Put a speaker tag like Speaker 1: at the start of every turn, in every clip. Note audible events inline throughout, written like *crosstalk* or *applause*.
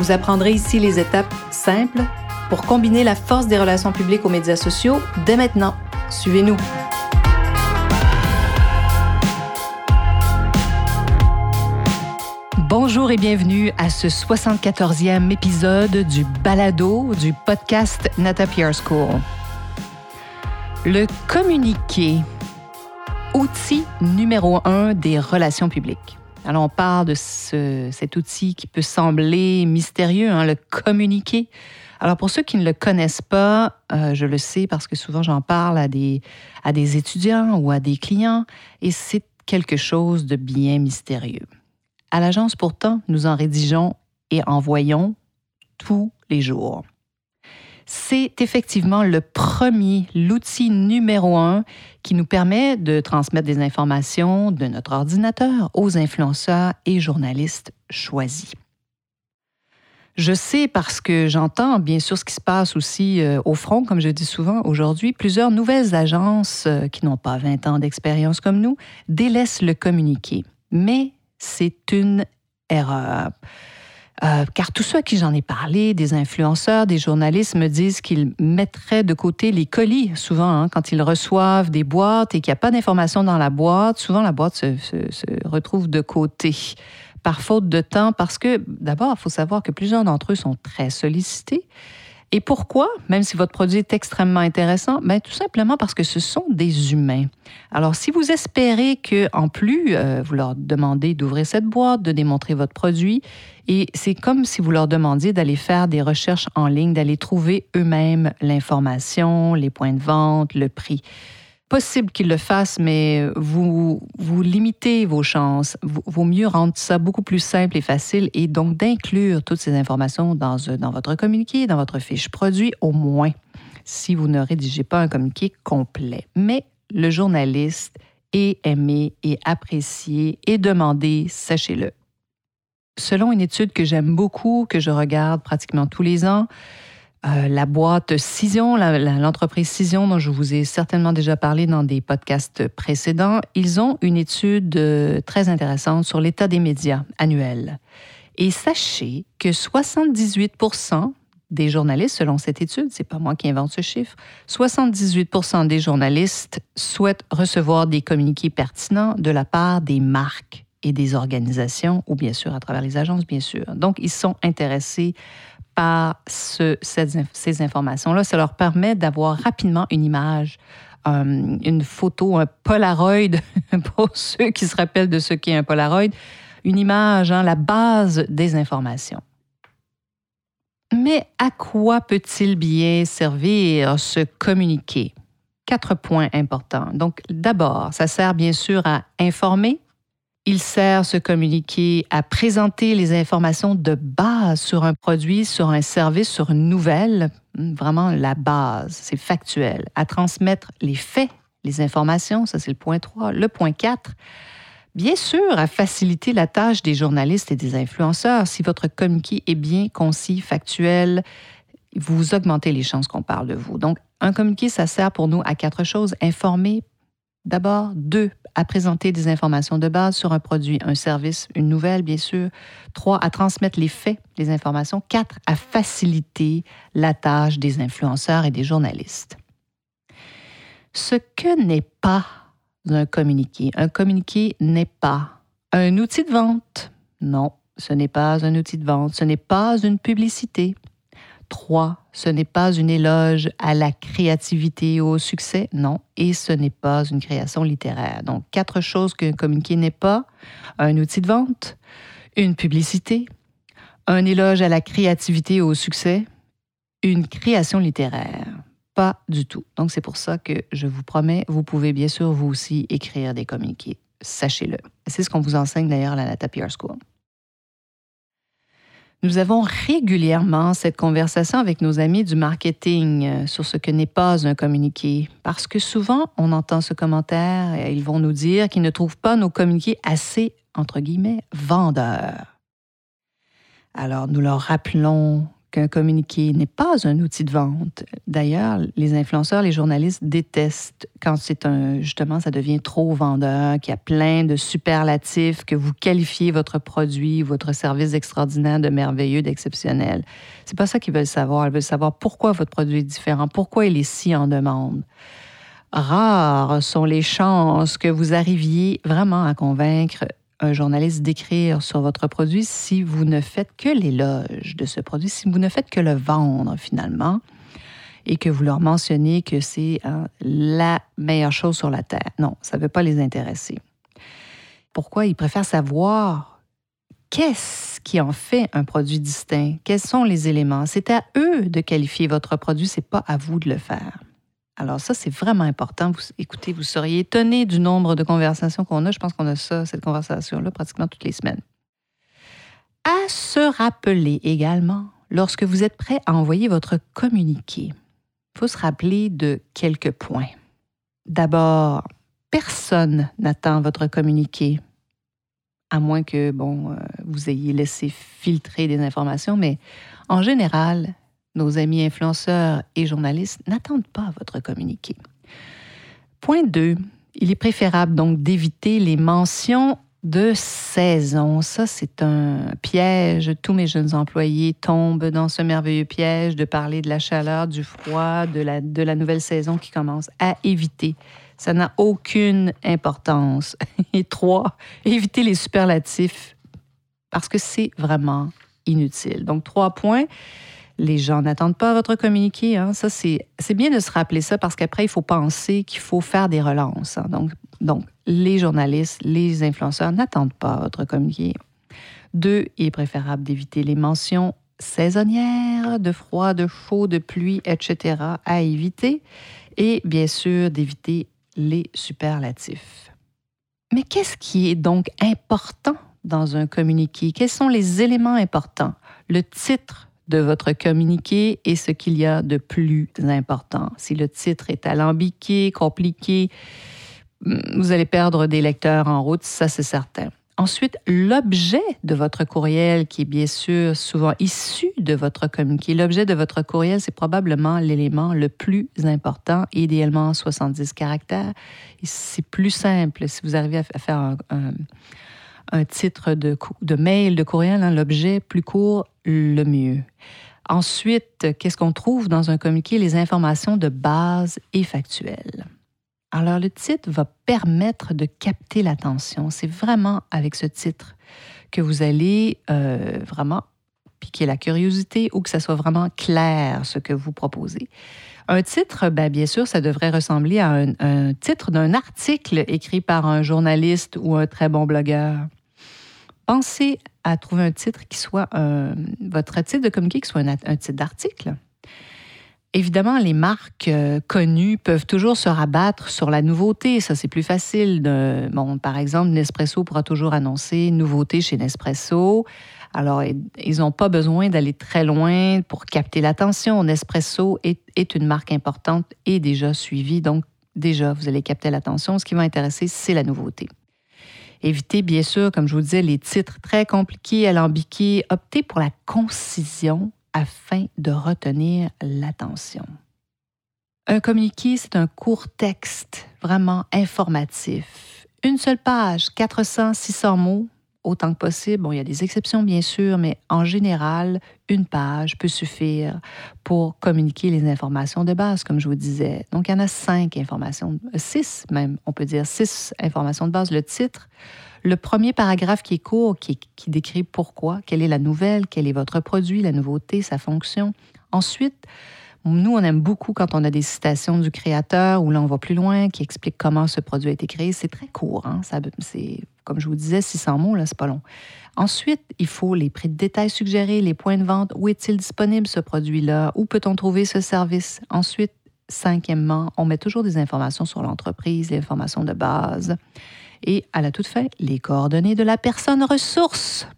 Speaker 1: Vous apprendrez ici les étapes simples pour combiner la force des relations publiques aux médias sociaux dès maintenant. Suivez-nous. Bonjour et bienvenue à ce 74e épisode du balado du podcast Nata PR School. Le communiqué, outil numéro un des relations publiques. Alors, on parle de cet outil qui peut sembler mystérieux, hein, le communiqué. Alors, pour ceux qui ne le connaissent pas, euh, je le sais parce que souvent j'en parle à des, à des étudiants ou à des clients, et c'est quelque chose de bien mystérieux. À l'agence, pourtant, nous en rédigeons et envoyons tous les jours. C'est effectivement le premier, l'outil numéro un qui nous permet de transmettre des informations de notre ordinateur aux influenceurs et journalistes choisis. Je sais parce que j'entends bien sûr ce qui se passe aussi euh, au front, comme je dis souvent aujourd'hui, plusieurs nouvelles agences euh, qui n'ont pas 20 ans d'expérience comme nous délaissent le communiqué. Mais c'est une erreur. Euh, car tous ceux à qui j'en ai parlé, des influenceurs, des journalistes, me disent qu'ils mettraient de côté les colis, souvent, hein, quand ils reçoivent des boîtes et qu'il n'y a pas d'informations dans la boîte. Souvent, la boîte se, se retrouve de côté par faute de temps, parce que d'abord, il faut savoir que plusieurs d'entre eux sont très sollicités. Et pourquoi, même si votre produit est extrêmement intéressant? Bien, tout simplement parce que ce sont des humains. Alors, si vous espérez que, en plus, euh, vous leur demandez d'ouvrir cette boîte, de démontrer votre produit, et c'est comme si vous leur demandiez d'aller faire des recherches en ligne, d'aller trouver eux-mêmes l'information, les points de vente, le prix possible qu'il le fasse, mais vous, vous limitez vos chances. Vaut mieux rendre ça beaucoup plus simple et facile et donc d'inclure toutes ces informations dans, dans votre communiqué, dans votre fiche produit, au moins, si vous ne rédigez pas un communiqué complet. Mais le journaliste est aimé et apprécié et demandé, sachez-le. Selon une étude que j'aime beaucoup, que je regarde pratiquement tous les ans, euh, la boîte Cision, l'entreprise Cision dont je vous ai certainement déjà parlé dans des podcasts précédents, ils ont une étude euh, très intéressante sur l'état des médias annuels. Et sachez que 78 des journalistes, selon cette étude, c'est pas moi qui invente ce chiffre, 78% des journalistes souhaitent recevoir des communiqués pertinents de la part des marques et des organisations, ou bien sûr à travers les agences, bien sûr. Donc, ils sont intéressés par ces informations-là. Ça leur permet d'avoir rapidement une image, euh, une photo, un Polaroid, *laughs* pour ceux qui se rappellent de ce qu'est un Polaroid, une image, hein, la base des informations. Mais à quoi peut-il bien servir ce communiqué? Quatre points importants. Donc, d'abord, ça sert bien sûr à informer, il sert ce communiqué à présenter les informations de base sur un produit, sur un service, sur une nouvelle, hmm, vraiment la base, c'est factuel, à transmettre les faits, les informations, ça c'est le point 3. Le point 4, bien sûr, à faciliter la tâche des journalistes et des influenceurs. Si votre communiqué est bien concis, factuel, vous augmentez les chances qu'on parle de vous. Donc, un communiqué, ça sert pour nous à quatre choses. Informer, D'abord, deux, à présenter des informations de base sur un produit, un service, une nouvelle, bien sûr. Trois, à transmettre les faits, les informations. Quatre, à faciliter la tâche des influenceurs et des journalistes. Ce que n'est pas un communiqué. Un communiqué n'est pas un outil de vente. Non, ce n'est pas un outil de vente. Ce n'est pas une publicité. Trois, ce n'est pas une éloge à la créativité ou au succès, non, et ce n'est pas une création littéraire. Donc, quatre choses qu'un communiqué n'est pas, un outil de vente, une publicité, un éloge à la créativité ou au succès, une création littéraire. Pas du tout. Donc, c'est pour ça que je vous promets, vous pouvez bien sûr vous aussi écrire des communiqués. Sachez-le. C'est ce qu'on vous enseigne d'ailleurs à la PR School. Nous avons régulièrement cette conversation avec nos amis du marketing euh, sur ce que n'est pas un communiqué, parce que souvent on entend ce commentaire et ils vont nous dire qu'ils ne trouvent pas nos communiqués assez, entre guillemets, vendeurs. Alors nous leur rappelons qu'un communiqué n'est pas un outil de vente. D'ailleurs, les influenceurs, les journalistes détestent quand c'est un justement ça devient trop vendeur, qu'il y a plein de superlatifs, que vous qualifiez votre produit, votre service extraordinaire de merveilleux, d'exceptionnel. C'est pas ça qu'ils veulent savoir. Ils veulent savoir pourquoi votre produit est différent, pourquoi il est si en demande. Rares sont les chances que vous arriviez vraiment à convaincre un journaliste d'écrire sur votre produit si vous ne faites que l'éloge de ce produit, si vous ne faites que le vendre finalement et que vous leur mentionnez que c'est hein, la meilleure chose sur la Terre. Non, ça ne veut pas les intéresser. Pourquoi ils préfèrent savoir qu'est-ce qui en fait un produit distinct? Quels sont les éléments? C'est à eux de qualifier votre produit, c'est pas à vous de le faire. Alors ça, c'est vraiment important. Vous, écoutez, vous seriez étonné du nombre de conversations qu'on a. Je pense qu'on a ça, cette conversation-là, pratiquement toutes les semaines. À se rappeler également, lorsque vous êtes prêt à envoyer votre communiqué, il faut se rappeler de quelques points. D'abord, personne n'attend votre communiqué, à moins que, bon, euh, vous ayez laissé filtrer des informations, mais en général, nos amis influenceurs et journalistes n'attendent pas votre communiqué. Point 2. Il est préférable donc d'éviter les mentions de saison. Ça, c'est un piège. Tous mes jeunes employés tombent dans ce merveilleux piège de parler de la chaleur, du froid, de la, de la nouvelle saison qui commence. À éviter. Ça n'a aucune importance. *laughs* Et trois, éviter les superlatifs parce que c'est vraiment inutile. Donc, trois points les gens n'attendent pas votre communiqué. Hein. Ça, c'est, bien de se rappeler ça parce qu'après, il faut penser qu'il faut faire des relances. Hein. Donc, donc, les journalistes, les influenceurs n'attendent pas votre communiqué. Deux, il est préférable d'éviter les mentions saisonnières, de froid, de chaud, de pluie, etc. à éviter. Et bien sûr, d'éviter les superlatifs. Mais qu'est-ce qui est donc important dans un communiqué? Quels sont les éléments importants? Le titre de votre communiqué et ce qu'il y a de plus important. Si le titre est alambiqué, compliqué, vous allez perdre des lecteurs en route, ça c'est certain. Ensuite, l'objet de votre courriel, qui est bien sûr souvent issu de votre communiqué. L'objet de votre courriel, c'est probablement l'élément le plus important, idéalement 70 caractères. C'est plus simple si vous arrivez à faire un, un titre de, mail, de courriel, hein, l'objet plus court, le mieux. Ensuite, qu'est-ce qu'on trouve dans un communiqué? Les informations de base et factuelles. Alors, le titre va permettre de capter l'attention. C'est vraiment avec ce titre que vous allez euh, vraiment piquer la curiosité ou que ça soit vraiment clair ce que vous proposez. Un titre, ben, bien sûr, ça devrait ressembler à un, un titre d'un article écrit par un journaliste ou un très bon blogueur pensez à trouver un titre qui soit votre titre de communiqué, qui soit un, titre d'article. Évidemment, les marques euh, connues peuvent toujours se rabattre sur la nouveauté. Ça, c'est plus facile. Bon, par exemple, Nespresso pourra toujours annoncer nouveauté chez Nespresso. Alors, ils n'ont pas besoin d'aller très loin pour capter l'attention. Nespresso est, une marque importante et déjà suivie. Donc, déjà, vous allez capter l'attention. Ce qui va intéresser, c'est la nouveauté. Évitez, bien sûr, comme je vous disais, les titres très compliqués, alambiqués. Optez pour la concision afin de retenir l'attention. Un communiqué, c'est un court texte vraiment informatif. Une seule page, 400-600 mots, autant que possible. Bon, il y a des exceptions, bien sûr, mais en général, une page peut suffire pour communiquer les informations de base, comme je vous disais. Donc, il y en a cinq informations, six même, on peut dire six informations de base. Le titre, le premier paragraphe qui est court, qui, décrit pourquoi, quelle est la nouvelle, quel est votre produit, la nouveauté, sa fonction. Ensuite, nous, on aime beaucoup quand on a des citations du créateur ou là, on va plus loin, qui explique comment ce produit a été créé. C'est très court. Hein? c'est, comme je vous disais, 600 mots, là, c'est pas long. Ensuite, il faut les prix de détail suggérés, les points de vente. Où est-il disponible, ce produit-là? Où peut-on trouver ce service? Ensuite, cinquièmement, on met toujours des informations sur l'entreprise, les informations de base. Et à la toute fin, les coordonnées de la personne ressource.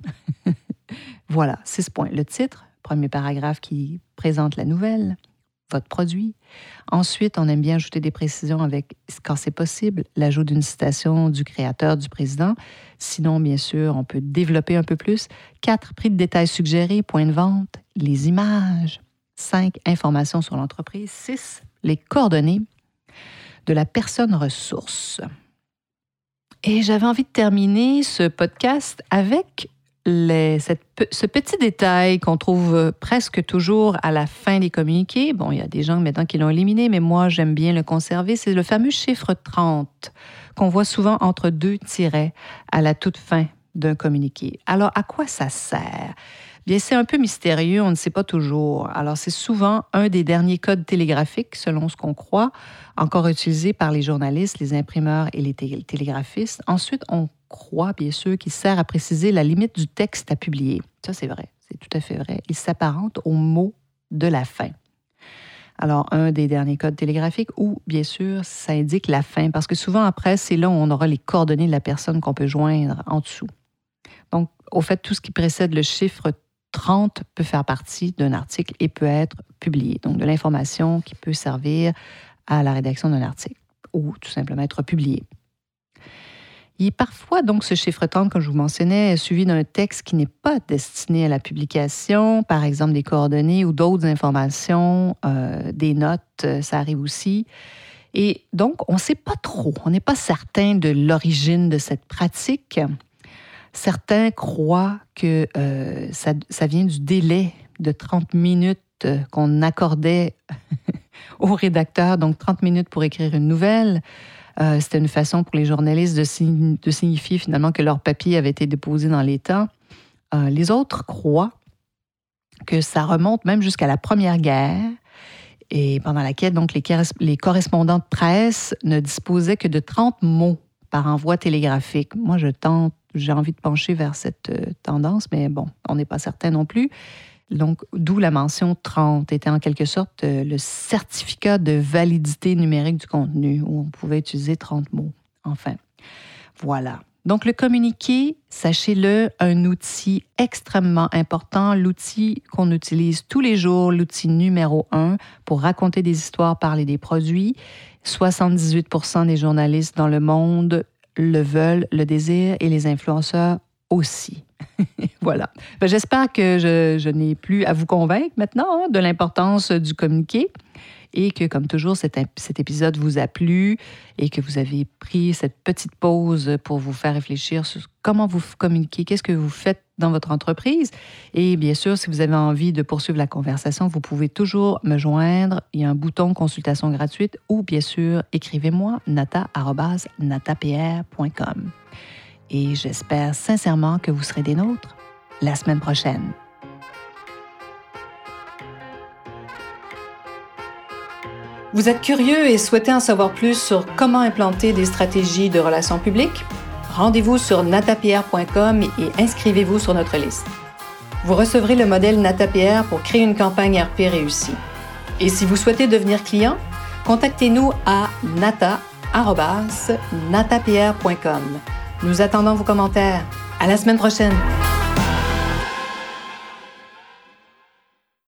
Speaker 1: *laughs* Voilà, six points. Le titre, premier paragraphe qui présente la nouvelle, votre produit. Ensuite, on aime bien ajouter des précisions avec, quand c'est possible, l'ajout d'une citation du créateur, du président. Sinon, bien sûr, on peut développer un peu plus. Quatre, prix de détail suggérés, point de vente, les images. Cinq, informations sur l'entreprise. Six, les coordonnées de la personne ressource. Et j'avais envie de terminer ce podcast avec ce petit détail qu'on trouve presque toujours à la fin des communiqués. Bon, il y a des gens maintenant qui l'ont éliminé, mais moi, j'aime bien le conserver. C'est le fameux chiffre 30 qu'on voit souvent entre deux tirets à la toute fin d'un communiqué. Alors, à quoi ça sert? Bien, c'est un peu mystérieux, on ne sait pas toujours. Alors, c'est souvent un des derniers codes télégraphiques, selon ce qu'on croit, encore utilisé par les journalistes, les imprimeurs et les télégraphistes. Ensuite, on croit, bien sûr, qu'il sert à préciser la limite du texte à publier. Ça, c'est vrai, c'est tout à fait vrai. Il s'apparente au mot de la fin. Alors, un des derniers codes télégraphiques où, bien sûr, ça indique la fin, parce que souvent après, c'est là où on aura les coordonnées de la personne qu'on peut joindre en dessous. Donc, au fait, tout ce qui précède le chiffre 30 peut faire partie d'un article et peut être publié. Donc, de l'information qui peut servir à la rédaction d'un article ou tout simplement être publié. Il est parfois, donc, ce chiffre 30, comme je vous mentionnais, suivi d'un texte qui n'est pas destiné à la publication, par exemple des coordonnées ou d'autres informations, euh, des notes, euh, ça arrive aussi. Et donc, on ne sait pas trop, on n'est pas certain de l'origine de cette pratique. Certains croient que euh, ça, vient du délai de 30 minutes qu'on accordait *laughs* au rédacteur, donc 30 minutes pour écrire une nouvelle. Euh, c'était une façon pour les journalistes de, signifier finalement que leur papier avait été déposé dans les temps. les autres croient que ça remonte même jusqu'à la Première Guerre et pendant laquelle donc les, les correspondants de presse ne disposaient que de 30 mots par envoi télégraphique. Moi, je tente j'ai envie de pencher vers cette euh, tendance, mais bon, on n'est pas certain non plus. Donc, d'où la mention 30 était en quelque sorte euh, le certificat de validité numérique du contenu, où on pouvait utiliser 30 mots. Enfin, voilà. Donc, le communiqué, sachez-le, un outil extrêmement important, l'outil qu'on utilise tous les jours, l'outil numéro un pour raconter des histoires, parler des produits. 78% des journalistes dans le monde le veulent, le désirent et les influenceurs aussi. *laughs* voilà. Ben, j'espère que je, n'ai plus à vous convaincre maintenant hein, de l'importance du communiqué et que, comme toujours, cet, épisode vous a plu et que vous avez pris cette petite pause pour vous faire réfléchir sur comment vous communiquez, qu'est-ce que vous faites dans votre entreprise. Et bien sûr, si vous avez envie de poursuivre la conversation, vous pouvez toujours me joindre. Il y a un bouton consultation gratuite ou bien sûr, écrivez-moi nata.natapr.com. Et j'espère sincèrement que vous serez des nôtres la semaine prochaine. Vous êtes curieux et souhaitez en savoir plus sur comment implanter des stratégies de relations publiques? Rendez-vous sur natapierre.com et inscrivez-vous sur notre liste. Vous recevrez le modèle Natapierre pour créer une campagne RP réussie. Et si vous souhaitez devenir client, contactez-nous à nata.natapierre.com. Nous attendons vos commentaires. À la semaine prochaine!